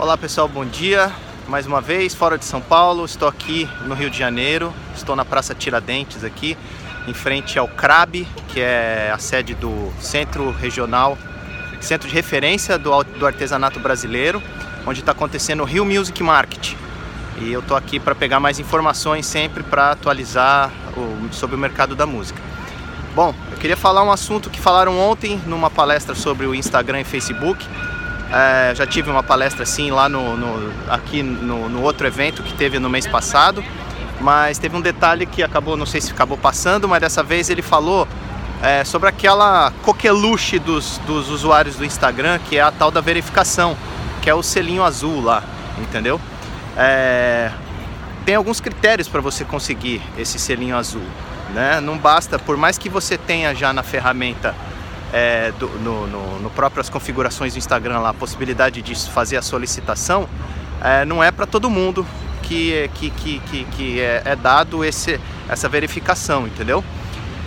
Olá pessoal, bom dia. Mais uma vez, fora de São Paulo, estou aqui no Rio de Janeiro, estou na Praça Tiradentes aqui, em frente ao CRAB, que é a sede do Centro Regional, Centro de Referência do, do Artesanato Brasileiro, onde está acontecendo o Rio Music Market. E eu estou aqui para pegar mais informações sempre para atualizar o, sobre o mercado da música. Bom, eu queria falar um assunto que falaram ontem numa palestra sobre o Instagram e Facebook, é, já tive uma palestra assim lá no, no aqui no, no, outro evento que teve no mês passado, mas teve um detalhe que acabou, não sei se acabou passando, mas dessa vez ele falou é, sobre aquela coqueluche dos, dos usuários do Instagram, que é a tal da verificação, que é o selinho azul lá, entendeu? É, tem alguns critérios para você conseguir esse selinho azul, né? Não basta, por mais que você tenha já na ferramenta é, do, no, no, no configurações do Instagram lá, a possibilidade de fazer a solicitação, é, não é para todo mundo que, que, que, que, que é, é, dado esse, essa verificação, entendeu?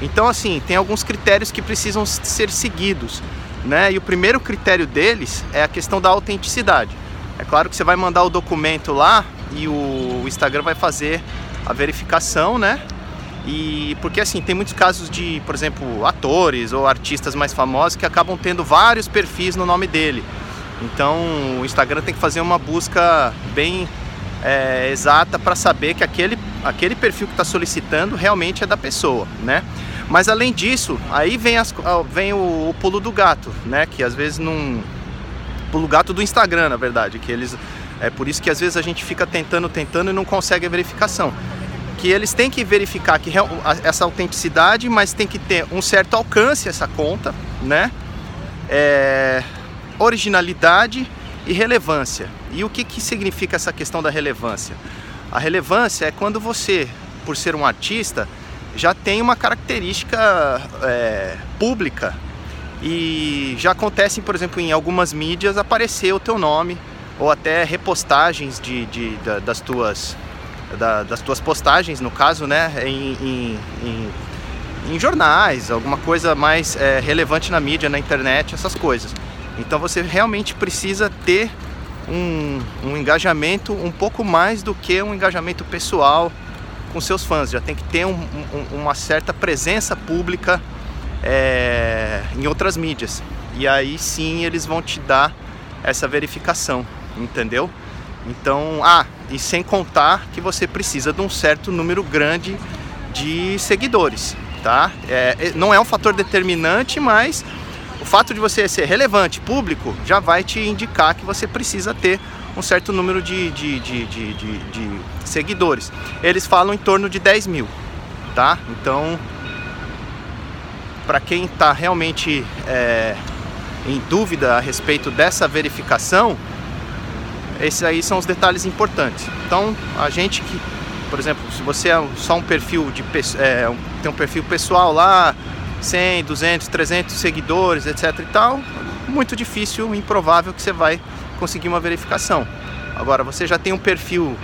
Então, assim, tem alguns critérios que precisam ser seguidos, né? E o primeiro critério deles é a questão da autenticidade. É claro que você vai mandar o documento lá e o Instagram vai fazer a verificação, né? E porque assim, tem muitos casos de, por exemplo, atores ou artistas mais famosos que acabam tendo vários perfis no nome dele. Então o Instagram tem que fazer uma busca bem é, exata para saber que aquele, aquele perfil que está solicitando realmente é da pessoa, né? Mas além disso, aí vem, as, vem o, o, pulo do gato, né? Que às vezes não. Pulo gato do Instagram, na verdade. Que eles. É por isso que às vezes a gente fica tentando, tentando e não consegue a verificação que eles têm que verificar que essa autenticidade, mas tem que ter um certo alcance essa conta, né? É, originalidade e relevância. E o que, que significa essa questão da relevância? A relevância é quando você, por ser um artista, já tem uma característica é, pública e já acontece, por exemplo, em algumas mídias aparecer o teu nome ou até repostagens de, de, de das tuas da, das tuas postagens, no caso, né, em, em, em, em jornais, alguma coisa mais é, relevante na mídia, na internet, essas coisas. Então você realmente precisa ter um, um engajamento um pouco mais do que um engajamento pessoal com seus fãs. Já tem que ter um, um, uma certa presença pública é, em outras mídias. E aí sim eles vão te dar essa verificação, entendeu? Então, ah, e sem contar que você precisa de um certo número grande de seguidores, tá? É, não é um fator determinante, mas o fato de você ser relevante, público, já vai te indicar que você precisa ter um certo número de, de, de, de, de, de seguidores. Eles falam em torno de 10 mil, tá? Então, para quem está realmente é, em dúvida a respeito dessa verificação, esses aí são os detalhes importantes. Então, a gente que, por exemplo, se você é só um perfil de é, tem um perfil pessoal lá, 100, 200, 300 seguidores, etc e tal, muito difícil, improvável que você vai conseguir uma verificação. Agora, você já tem um perfil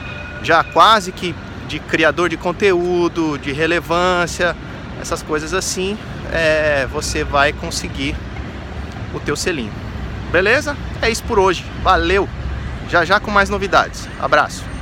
já quase que de criador de conteúdo, de relevância, essas coisas assim, é, você vai conseguir o teu selinho. Beleza? É isso por hoje. Valeu! Já já com mais novidades. Abraço!